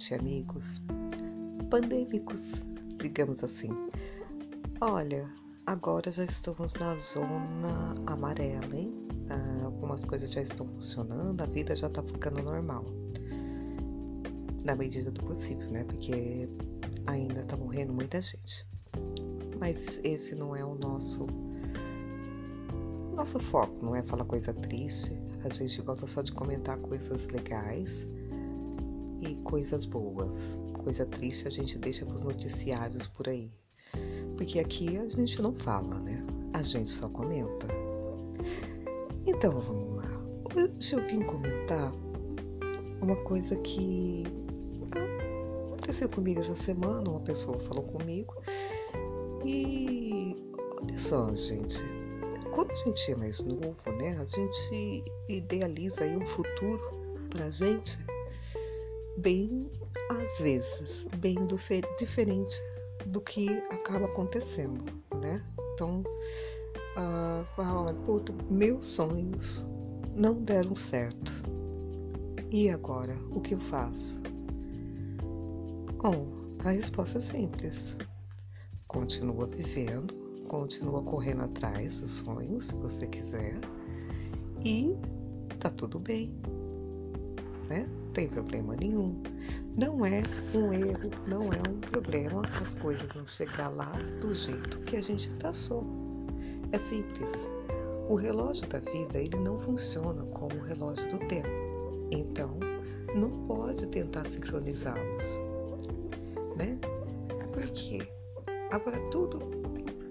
noite, amigos pandêmicos, digamos assim. Olha, agora já estamos na zona amarela, hein? Ah, algumas coisas já estão funcionando, a vida já tá ficando normal. Na medida do possível, né? Porque ainda tá morrendo muita gente. Mas esse não é o nosso nosso foco, não é falar coisa triste. A gente gosta só de comentar coisas legais e coisas boas. Coisa triste a gente deixa para os noticiários por aí. Porque aqui a gente não fala, né? A gente só comenta. Então vamos lá. Hoje eu vim comentar uma coisa que aconteceu comigo essa semana. Uma pessoa falou comigo. E olha só, gente. Quando a gente é mais novo, né? A gente idealiza aí um futuro pra gente bem, às vezes, bem diferente do que acaba acontecendo, né? Então, uh, fala, puta, meus sonhos não deram certo. E agora, o que eu faço? Bom, a resposta é simples. Continua vivendo, continua correndo atrás dos sonhos, se você quiser, e tá tudo bem, né? Tem problema nenhum. Não é um erro, não é um problema as coisas não chegar lá do jeito que a gente traçou. É simples. O relógio da vida ele não funciona como o relógio do tempo. Então, não pode tentar sincronizá-los, né? Por quê? Agora tudo,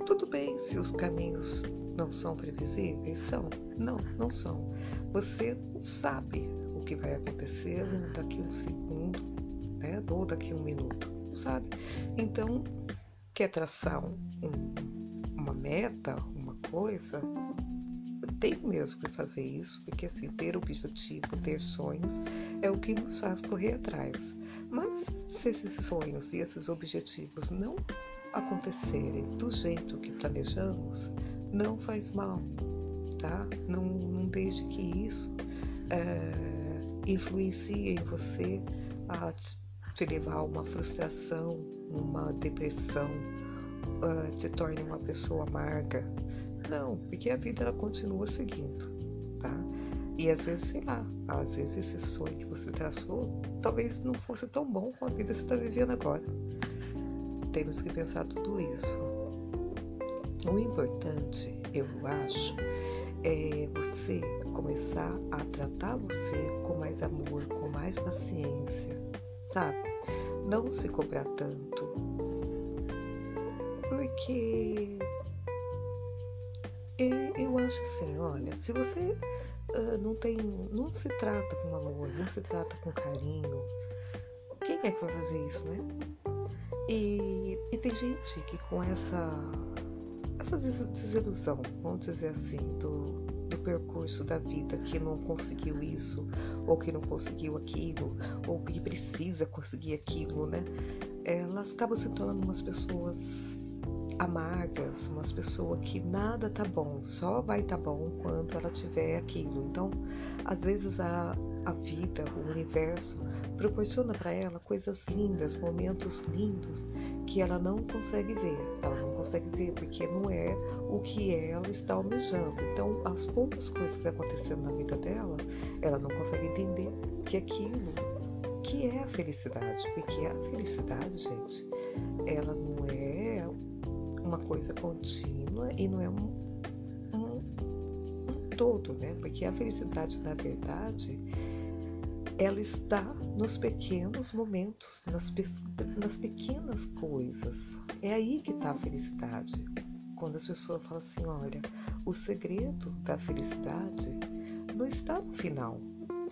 tudo bem se os caminhos não são previsíveis, são? Não, não são. Você sabe que vai acontecer daqui um segundo, né? Ou daqui um minuto, sabe? Então, quer traçar um, um, uma meta, uma coisa, tem mesmo que fazer isso, porque assim, ter objetivo, ter sonhos é o que nos faz correr atrás. Mas se esses sonhos e esses objetivos não acontecerem do jeito que planejamos, não faz mal, tá? Não, não deixe que isso é, influencia em você a te levar a uma frustração, uma depressão, te torne uma pessoa amarga. Não, porque a vida ela continua seguindo, tá? E às vezes, sei lá, às vezes esse sonho que você traçou talvez não fosse tão bom com a vida que você está vivendo agora. Temos que pensar tudo isso. O importante, eu acho, é você começar a tratar você com mais amor, com mais paciência, sabe? Não se cobrar tanto. Porque eu acho assim, olha, se você uh, não tem, não se trata com amor, não se trata com carinho, quem é que vai fazer isso, né? E, e tem gente que com essa essa desilusão, vamos dizer assim, do, percurso da vida que não conseguiu isso, ou que não conseguiu aquilo, ou que precisa conseguir aquilo, né? Elas acabam se tornando umas pessoas amargas, umas pessoas que nada tá bom, só vai tá bom quando ela tiver aquilo. Então, às vezes a, a vida, o universo proporciona para ela coisas lindas, momentos lindos que ela não consegue ver. Ela não consegue ver porque não é o que ela está almejando. Então, as poucas coisas que vai acontecendo na vida dela, ela não consegue entender que aquilo que é a felicidade, porque a felicidade, gente, ela não é uma coisa contínua e não é um, um todo, né? Porque a felicidade, na verdade, ela está nos pequenos momentos, nas, nas pequenas coisas. É aí que está a felicidade. Quando as pessoas falam assim, olha, o segredo da felicidade não está no final,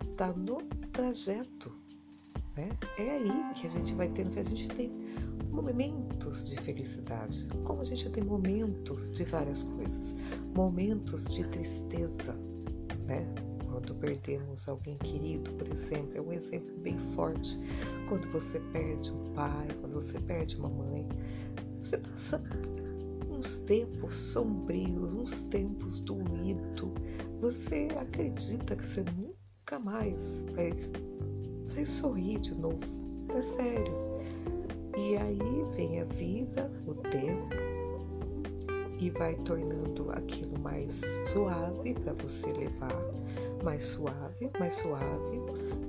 está no trajeto. Né? É aí que a gente vai tendo, que a gente tem momentos de felicidade, como a gente tem momentos de várias coisas, momentos de tristeza, né? Quando perdemos alguém querido, por exemplo, é um exemplo bem forte. Quando você perde um pai, quando você perde uma mãe, você passa uns tempos sombrios, uns tempos doídos. Você acredita que você nunca mais vai, vai sorrir de novo É sério. E aí vem a vida, o tempo, e vai tornando aquilo mais suave para você levar, mais suave, mais suave.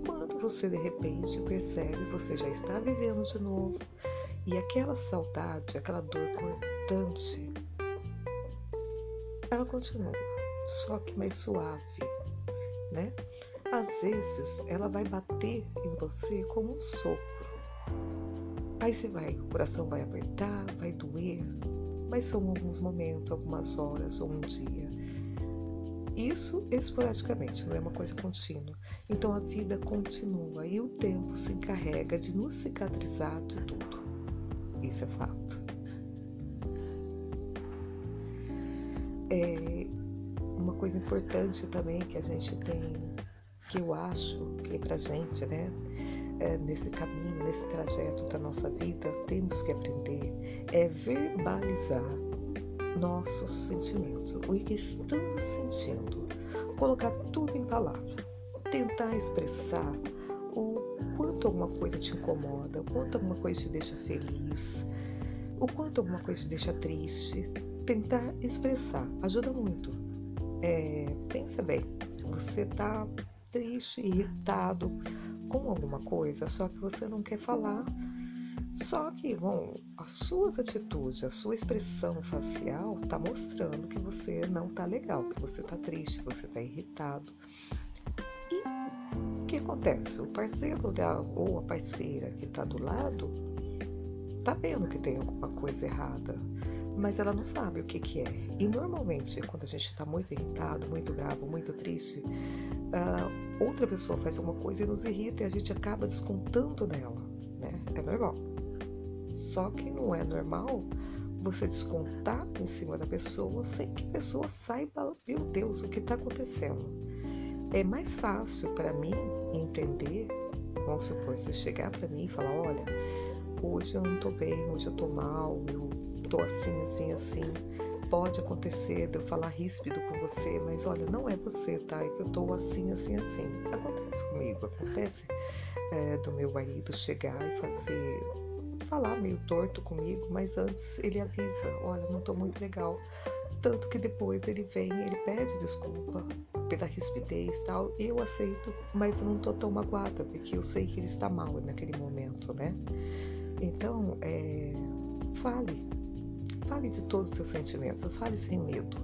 Quando você de repente percebe, você já está vivendo de novo e aquela saudade, aquela dor cortante, ela continua, só que mais suave, né? Às vezes ela vai bater em você como um sopro. Aí você vai, o coração vai apertar, vai doer, mas são alguns momentos, algumas horas ou um dia. Isso esporadicamente, não é uma coisa contínua. Então a vida continua e o tempo se encarrega de nos cicatrizar de tudo. Isso é fato. É uma coisa importante também que a gente tem, que eu acho que pra gente, né, é, nesse caminho, nesse trajeto da nossa vida, temos que aprender é verbalizar nossos sentimentos, o que estamos sentindo, colocar tudo em palavras, tentar expressar o quanto alguma coisa te incomoda, o quanto alguma coisa te deixa feliz, o quanto alguma coisa te deixa triste. Tentar expressar ajuda muito. É, pensa bem, você tá triste, irritado com alguma coisa, só que você não quer falar. Só que, bom, as suas atitudes, a sua expressão facial tá mostrando que você não tá legal, que você tá triste, que você tá irritado que acontece? O parceiro ou a parceira que está do lado tá vendo que tem alguma coisa errada, mas ela não sabe o que, que é. E normalmente, quando a gente está muito irritado, muito bravo, muito triste, uh, outra pessoa faz alguma coisa e nos irrita e a gente acaba descontando nela, né? É normal. Só que não é normal você descontar em cima da pessoa sem que a pessoa saiba, meu Deus, o que está acontecendo. É mais fácil para mim entender, vamos supor, você chegar para mim e falar, olha, hoje eu não tô bem, hoje eu tô mal, eu tô assim, assim, assim. Pode acontecer de eu falar ríspido com você, mas olha, não é você, tá? É que eu tô assim, assim, assim. Acontece comigo, acontece é, do meu marido chegar e fazer falar meio torto comigo, mas antes ele avisa, olha, não tô muito legal. Tanto que depois ele vem, ele pede desculpa pela rispidez e tal, eu aceito, mas não tô tão magoada, porque eu sei que ele está mal naquele momento, né? Então, é, fale, fale de todos os seus sentimentos, fale sem medo.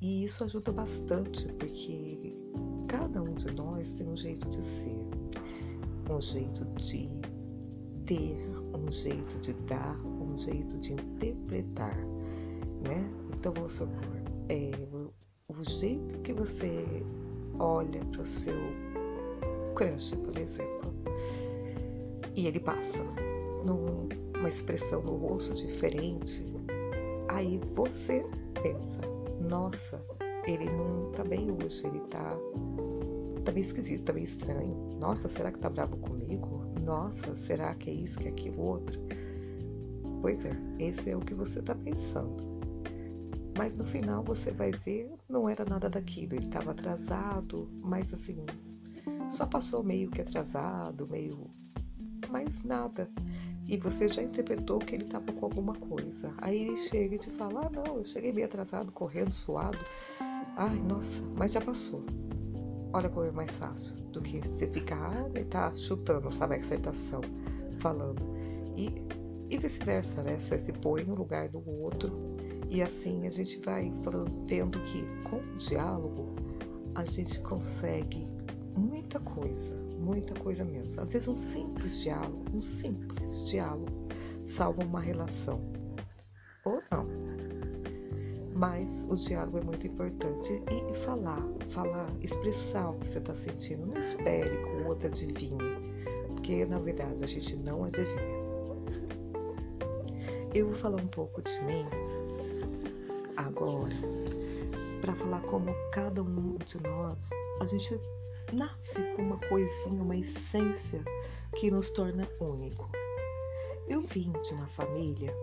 E isso ajuda bastante, porque cada um de nós tem um jeito de ser, um jeito de ter, um jeito de dar, um jeito de interpretar, né? Então vamos supor, é, o jeito que você olha para o seu crush, por exemplo, e ele passa numa expressão no rosto diferente, aí você pensa, nossa, ele não tá bem hoje, ele tá, tá bem esquisito, tá bem estranho. Nossa, será que tá bravo comigo? Nossa, será que é isso, que é aquilo outro? Pois é, esse é o que você tá pensando. Mas no final você vai ver, não era nada daquilo. Ele estava atrasado, mas assim, só passou meio que atrasado, meio. Mas nada. E você já interpretou que ele estava com alguma coisa. Aí ele chega e te fala: Ah, não, eu cheguei meio atrasado, correndo, suado. Ai, nossa, mas já passou. Olha como é mais fácil do que você ficar e tá chutando, sabe, a acertação, falando. E, e vice-versa, né? Você se põe no lugar do outro e assim a gente vai falando, vendo que com o diálogo a gente consegue muita coisa, muita coisa mesmo. Às vezes um simples diálogo, um simples diálogo salva uma relação. Ou não. Mas o diálogo é muito importante. E falar, falar, expressar o que você está sentindo. Não espere que o outro adivinhe. Porque na verdade a gente não adivinha. Eu vou falar um pouco de mim agora para falar como cada um de nós, a gente nasce com uma coisinha, uma essência que nos torna único. Eu vim de uma família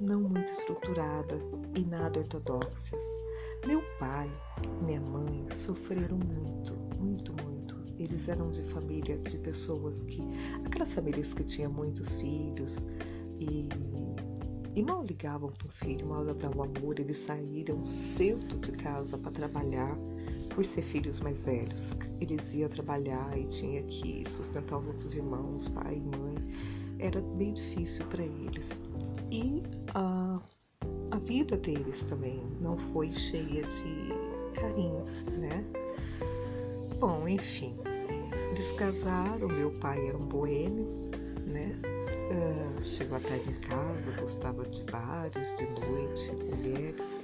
não muito estruturada e nada ortodoxas. Meu pai, minha mãe sofreram muito, muito, muito. Eles eram de família de pessoas que. aquelas famílias que tinham muitos filhos e, e mal ligavam para o filho, mal davam amor. Eles saíram cedo de casa para trabalhar por ser filhos mais velhos. Eles iam trabalhar e tinha que sustentar os outros irmãos, pai e mãe. Era bem difícil para eles. E a, a vida deles também não foi cheia de carinho, né? Bom, enfim, eles casaram, meu pai era um boêmio, né? Uh, chegou a tarde em casa, gostava de bares, de noite, mulheres.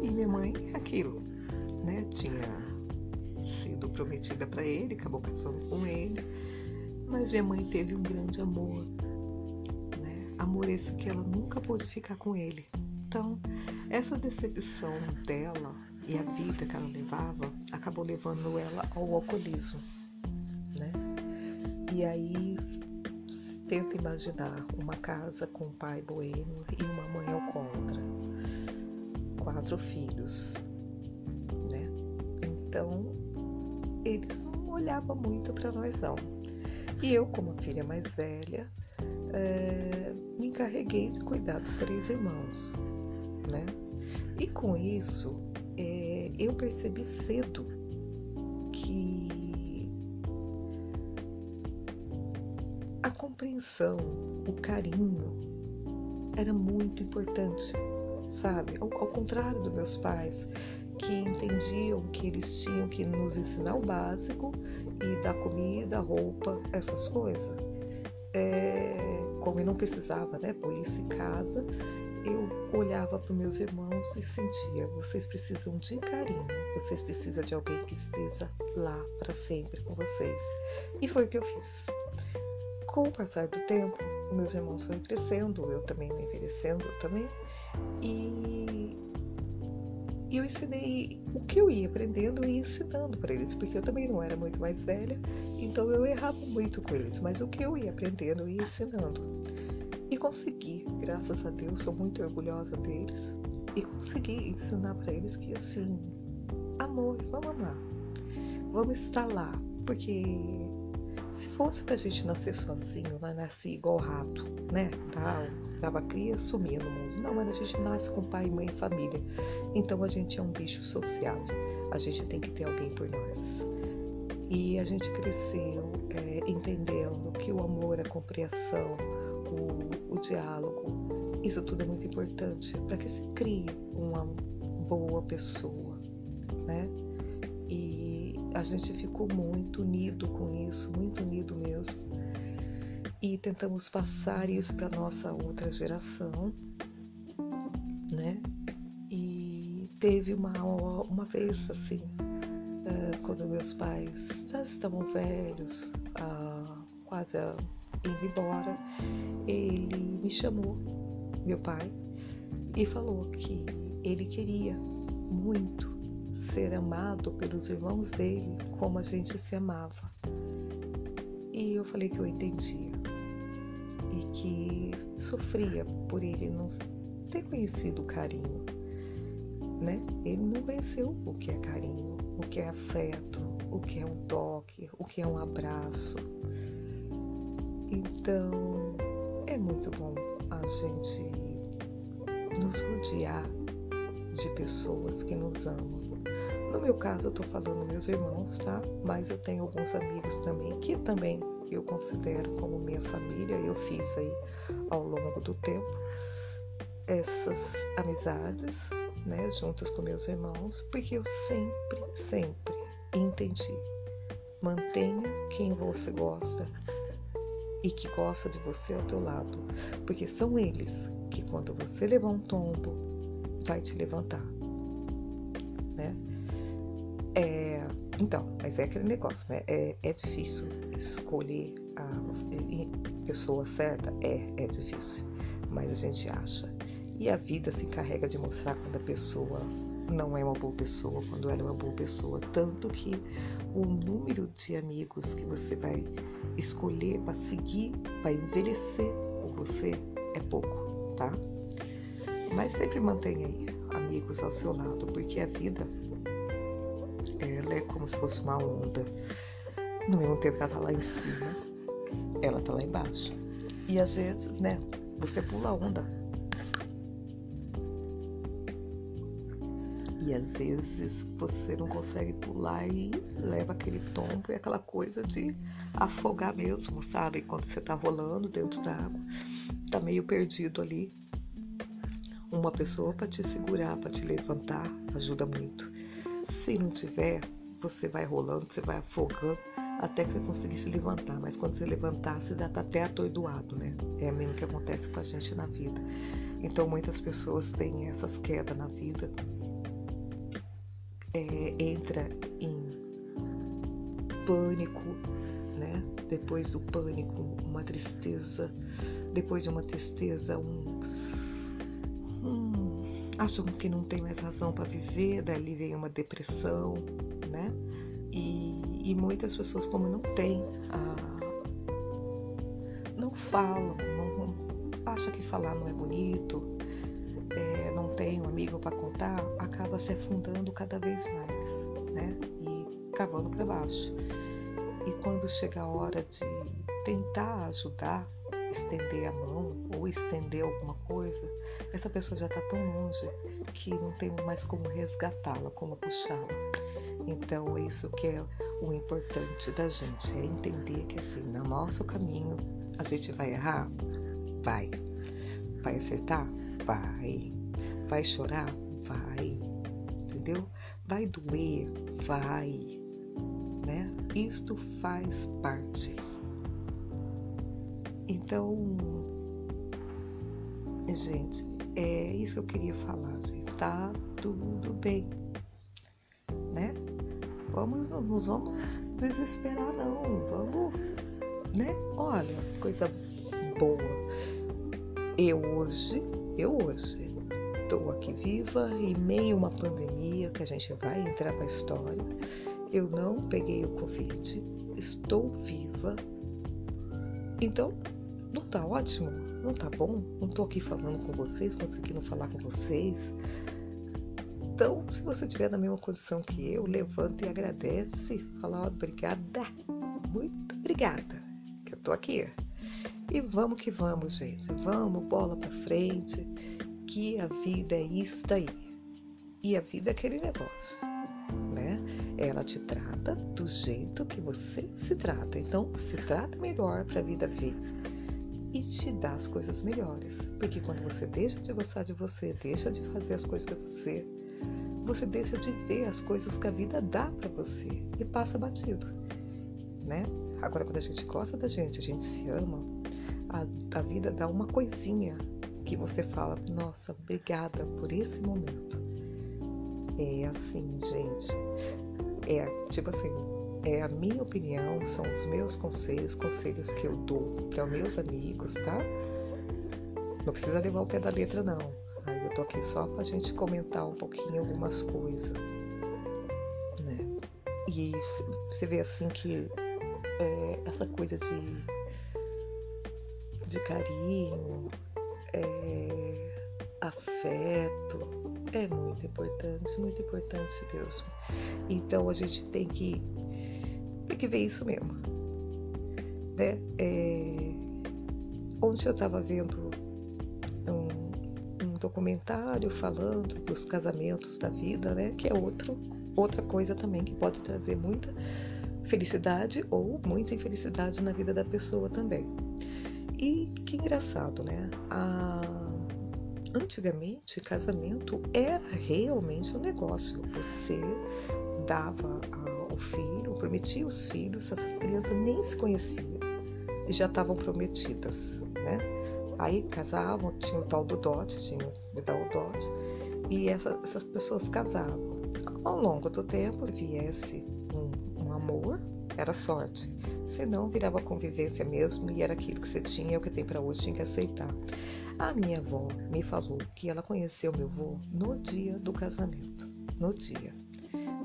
E minha mãe, aquilo, né? Tinha sido prometida para ele, acabou casando com ele. Mas minha mãe teve um grande amor, né? Amor esse que ela nunca pôde ficar com ele. Então, essa decepção dela e a vida que ela levava acabou levando ela ao alcoolismo, né? E aí tenta imaginar uma casa com um pai boêmio e uma mãe alcoólatra, quatro filhos, né? Então eles não olhavam muito para nós não. E eu, como filha mais velha, é, me encarreguei de cuidar dos três irmãos, né? E com isso é, eu percebi cedo que a compreensão, o carinho era muito importante, sabe? Ao, ao contrário dos meus pais, que entendiam que eles tinham que nos ensinar o básico e dar comida, roupa, essas coisas. É, como eu não precisava, né, isso em casa, eu olhava para meus irmãos e sentia: vocês precisam de carinho, vocês precisam de alguém que esteja lá para sempre com vocês. E foi o que eu fiz. Com o passar do tempo, meus irmãos foram crescendo, eu também me envelhecendo também, e eu ensinei o que eu ia aprendendo e ensinando para eles, porque eu também não era muito mais velha, então eu errava muito com eles, mas o que eu ia aprendendo e ensinando. Consegui, graças a Deus, sou muito orgulhosa deles. E consegui ensinar para eles que assim, amor, vamos amar. Vamos estar lá. Porque se fosse pra gente nascer sozinho, nós nascia igual rato, né? Dava, dava cria, sumia no mundo. Não, mas a gente nasce com pai, mãe e família. Então a gente é um bicho social. A gente tem que ter alguém por nós. E a gente cresceu é, entendendo que o amor, a compreensão, o, o diálogo. Isso tudo é muito importante para que se crie uma boa pessoa, né? E a gente ficou muito unido com isso, muito unido mesmo. E tentamos passar isso para nossa outra geração, né? E teve uma, uma vez assim, eh, quando meus pais já estavam velhos, quase indo embora, ele me chamou, meu pai, e falou que ele queria muito ser amado pelos irmãos dele como a gente se amava. E eu falei que eu entendia e que sofria por ele não ter conhecido o carinho, né? Ele não conheceu o que é carinho, o que é afeto, o que é um toque, o que é um abraço então, é muito bom a gente nos rodear de pessoas que nos amam. No meu caso, eu tô falando meus irmãos, tá? Mas eu tenho alguns amigos também que também eu considero como minha família. Eu fiz aí ao longo do tempo essas amizades, né, juntas com meus irmãos, porque eu sempre, sempre entendi. Mantenha quem você gosta, e que gosta de você ao teu lado, porque são eles que quando você levar um tombo, vai te levantar, né? É, então, mas é aquele negócio, né? É, é difícil escolher a pessoa certa, é, é difícil, mas a gente acha. E a vida se encarrega de mostrar quando a pessoa não é uma boa pessoa, quando ela é uma boa pessoa. Tanto que o número de amigos que você vai escolher para seguir, para envelhecer com você é pouco, tá? Mas sempre mantenha aí amigos ao seu lado, porque a vida ela é como se fosse uma onda. no mesmo tempo que ela tá lá em cima, ela tá lá embaixo. E às vezes, né, você pula a onda. E às vezes você não consegue pular e leva aquele tombo e aquela coisa de afogar mesmo, sabe? Quando você tá rolando dentro da água, tá meio perdido ali. Uma pessoa para te segurar, para te levantar, ajuda muito. Se não tiver, você vai rolando, você vai afogando até que você conseguir se levantar. Mas quando você levantar, você dá tá até atordoado, né? É mesmo que acontece com a gente na vida. Então muitas pessoas têm essas quedas na vida. É, entra em pânico, né? Depois do pânico, uma tristeza. Depois de uma tristeza, um. um que não tem mais razão para viver, dali vem uma depressão, né? E, e muitas pessoas, como não têm, não falam, não, acham que falar não é bonito, é, não tem um amigo para contar, acaba se afundando cada vez mais, né? E cavando para baixo. E quando chega a hora de tentar ajudar, estender a mão ou estender alguma coisa, essa pessoa já está tão longe que não tem mais como resgatá-la, como puxá-la. Então, é isso que é o importante da gente, é entender que assim, no nosso caminho, a gente vai errar? Vai. Vai acertar? Vai. Vai chorar? Vai. Entendeu? Vai doer? Vai. Né? Isto faz parte. Então, gente, é isso que eu queria falar, gente. Tá tudo bem, né? Vamos, não nos vamos desesperar, não. Vamos, né? Olha, coisa boa. Eu hoje, eu hoje, estou aqui viva em meio a uma pandemia que a gente vai entrar para a história. Eu não peguei o Covid, estou viva. Então, não tá ótimo? Não tá bom? Não tô aqui falando com vocês, conseguindo falar com vocês. Então, se você estiver na mesma condição que eu, levanta e agradece. Fala, obrigada, muito obrigada, que eu tô aqui. E vamos que vamos, gente. Vamos, bola pra frente, que a vida é isso aí. E a vida é aquele negócio, né? Ela te trata do jeito que você se trata. Então, se trata melhor para a vida vir e te dá as coisas melhores. Porque quando você deixa de gostar de você, deixa de fazer as coisas para você, você deixa de ver as coisas que a vida dá para você e passa batido, né? Agora, quando a gente gosta da gente, a gente se ama, a, a vida dá uma coisinha que você fala: Nossa, obrigada por esse momento. É assim, gente. É tipo assim, é a minha opinião, são os meus conselhos, conselhos que eu dou para meus amigos, tá? Não precisa levar o pé da letra, não. Aí eu tô aqui só pra gente comentar um pouquinho algumas coisas, né? E você vê assim que é, essa coisa de, de carinho, é, afeto, é muito importante, muito importante mesmo. Então a gente tem que tem que ver isso mesmo. Né? É... Ontem eu estava vendo um, um, documentário falando dos casamentos da vida, né? Que é outro, outra coisa também que pode trazer muita felicidade ou muita infelicidade na vida da pessoa também. E que engraçado, né? Antigamente, casamento era realmente um negócio. Você dava ao filho, prometia os filhos, essas crianças nem se conheciam e já estavam prometidas, né? Aí casavam, tinha o tal do dote, tinha o tal dote, e essa, essas pessoas casavam. Ao longo do tempo, se viesse um, um amor, era sorte. Se não, virava convivência mesmo e era aquilo que você tinha, é o que tem para hoje, tinha que aceitar. A minha avó me falou que ela conheceu meu avô no dia do casamento. No dia.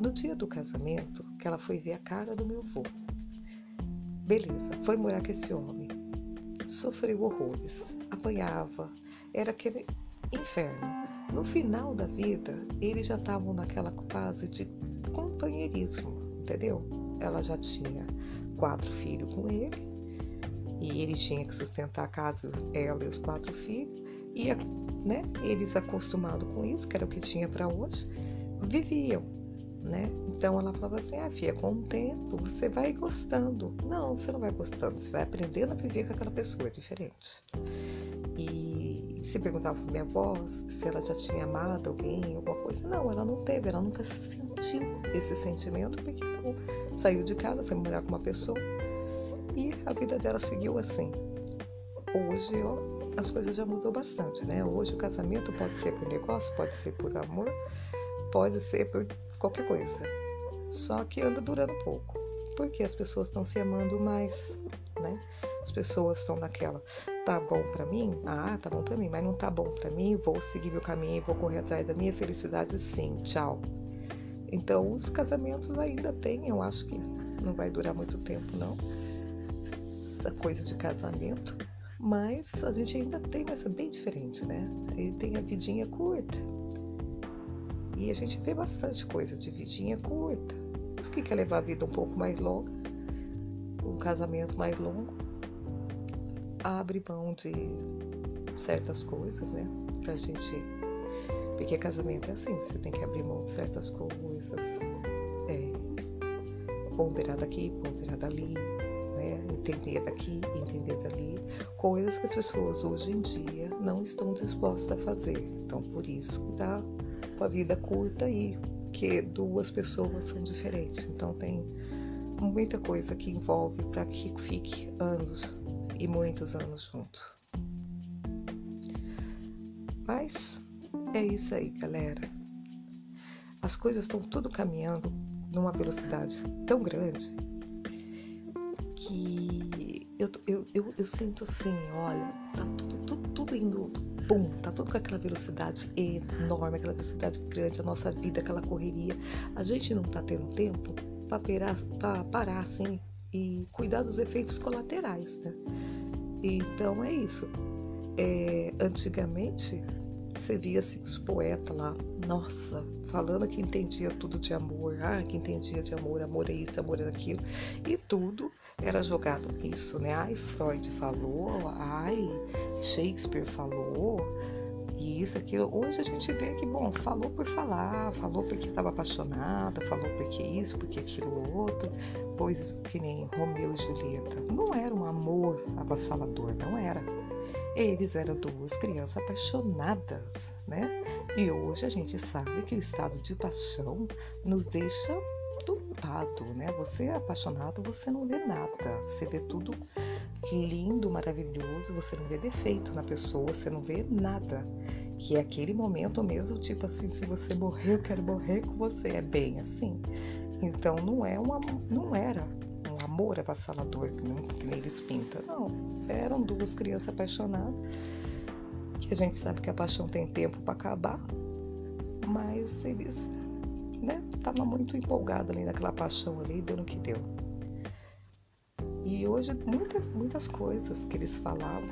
No dia do casamento, que ela foi ver a cara do meu avô. Beleza, foi morar com esse homem. Sofreu horrores, apanhava, era aquele inferno. No final da vida, eles já estavam naquela fase de companheirismo, entendeu? Ela já tinha quatro filhos com ele e ele tinha que sustentar a casa, ela e os quatro filhos. E né, eles acostumados com isso, que era o que tinha para hoje, viviam. Né? Então ela falava assim: ah, filha, com o tempo você vai gostando. Não, você não vai gostando, você vai aprendendo a viver com aquela pessoa, é diferente. E se perguntava para minha avó se ela já tinha amado alguém, alguma coisa, não, ela não teve, ela nunca sentiu esse sentimento, porque então, saiu de casa, foi morar com uma pessoa e a vida dela seguiu assim. Hoje, ó, as coisas já mudou bastante, né? Hoje o casamento pode ser por negócio, pode ser por amor, pode ser por qualquer coisa. Só que anda durando pouco, porque as pessoas estão se amando mais, né? As pessoas estão naquela, tá bom para mim? Ah, tá bom para mim, mas não tá bom para mim, vou seguir meu caminho, vou correr atrás da minha felicidade, sim, tchau. Então, os casamentos ainda têm, eu acho que não vai durar muito tempo, não essa coisa de casamento, mas a gente ainda tem, mas é bem diferente, né? Ele tem a vidinha curta. E a gente vê bastante coisa de vidinha curta. Os que quer levar a vida um pouco mais longa, um casamento mais longo, abre mão de certas coisas, né? Pra gente. Porque casamento é assim, você tem que abrir mão de certas coisas. É, ponderar daqui, ponderar dali, né? entender daqui, entender dali, coisas que as pessoas hoje em dia não estão dispostas a fazer. Então, por isso dá uma vida curta aí, que duas pessoas são diferentes. Então, tem muita coisa que envolve para que fique anos e muitos anos junto. Mas é isso aí, galera. As coisas estão tudo caminhando numa velocidade tão grande que eu, eu, eu, eu, sinto assim, olha, tá tudo, tudo, tudo indo, bum, tá tudo com aquela velocidade enorme, aquela velocidade grande, a nossa vida, aquela correria. A gente não tá tendo tempo para parar, parar assim e cuidar dos efeitos colaterais, né? Então é isso. É, antigamente você via assim, os poetas lá, nossa, falando que entendia tudo de amor, ah, que entendia de amor, amor é isso, amor é aquilo, e tudo era jogado isso, né? Ai, Freud falou, ai, Shakespeare falou, isso, aquilo. Hoje a gente vê que, bom, falou por falar, falou porque estava apaixonada, falou porque isso, porque aquilo outro, pois que nem Romeu e Julieta. Não era um amor avassalador, não era. Eles eram duas crianças apaixonadas, né? E hoje a gente sabe que o estado de paixão nos deixa doutado, né? Você é apaixonado, você não vê nada. Você vê tudo lindo, maravilhoso, você não vê defeito na pessoa, você não vê nada. Que é aquele momento mesmo, tipo assim, se você morrer, eu quero morrer com você. É bem assim. Então não é uma, não era um amor avassalador que, nem eles pintam. Não. Eram duas crianças apaixonadas. Que a gente sabe que a paixão tem tempo para acabar. Mas eles né, tava muito empolgado ali naquela paixão ali, deu no que deu. E hoje muitas, muitas coisas que eles falavam,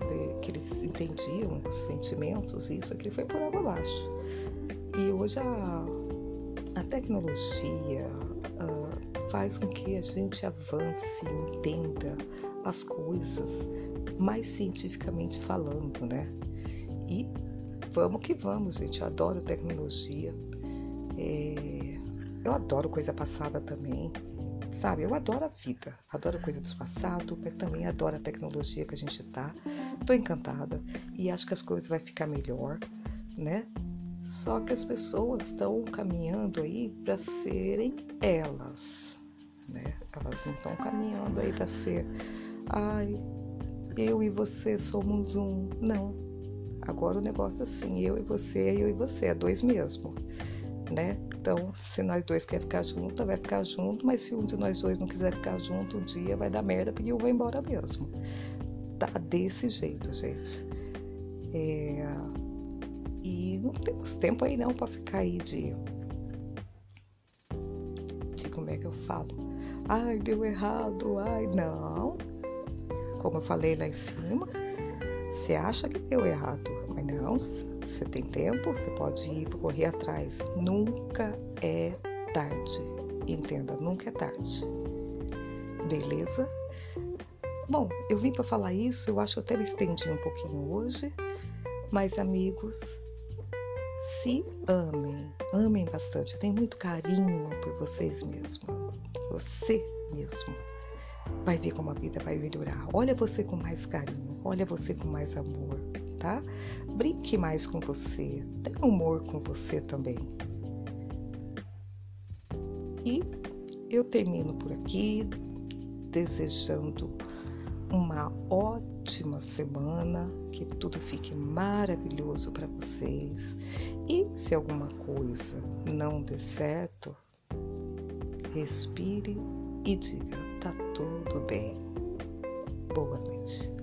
de, que eles entendiam, os sentimentos, isso aqui foi por água abaixo. E hoje a, a tecnologia uh, faz com que a gente avance, entenda as coisas mais cientificamente falando, né? E vamos que vamos, gente. Eu adoro tecnologia. É, eu adoro coisa passada também, sabe? Eu adoro a vida, adoro coisa do passado, mas também adoro a tecnologia que a gente tá. Tô encantada e acho que as coisas vai ficar melhor, né? Só que as pessoas estão caminhando aí para serem elas, né? Elas não estão caminhando aí para ser, ai, eu e você somos um. Não. Agora o negócio é assim, eu e você, eu e você, é dois mesmo né? Então, se nós dois quer ficar junto, vai ficar junto, mas se um de nós dois não quiser ficar junto, um dia vai dar merda porque eu vou embora mesmo. Tá desse jeito, gente. É... E não temos tempo aí não para ficar aí de. como é que eu falo? Ai, deu errado, ai, não. Como eu falei lá em cima, você acha que deu errado, mas não, você tem tempo, você pode ir correr atrás. Nunca é tarde. Entenda, nunca é tarde. beleza? Bom, eu vim para falar isso, eu acho que eu até me estendi um pouquinho hoje, mas amigos, se amem, amem bastante, tenham muito carinho por vocês mesmos, você mesmo. Vai ver como a vida vai melhorar. Olha você com mais carinho, olha você com mais amor, tá? Brinque mais com você, tenha humor com você também. E eu termino por aqui, desejando uma ótima semana, que tudo fique maravilhoso para vocês. E se alguma coisa não der certo, respire e diga: tá tudo bem. Boa noite.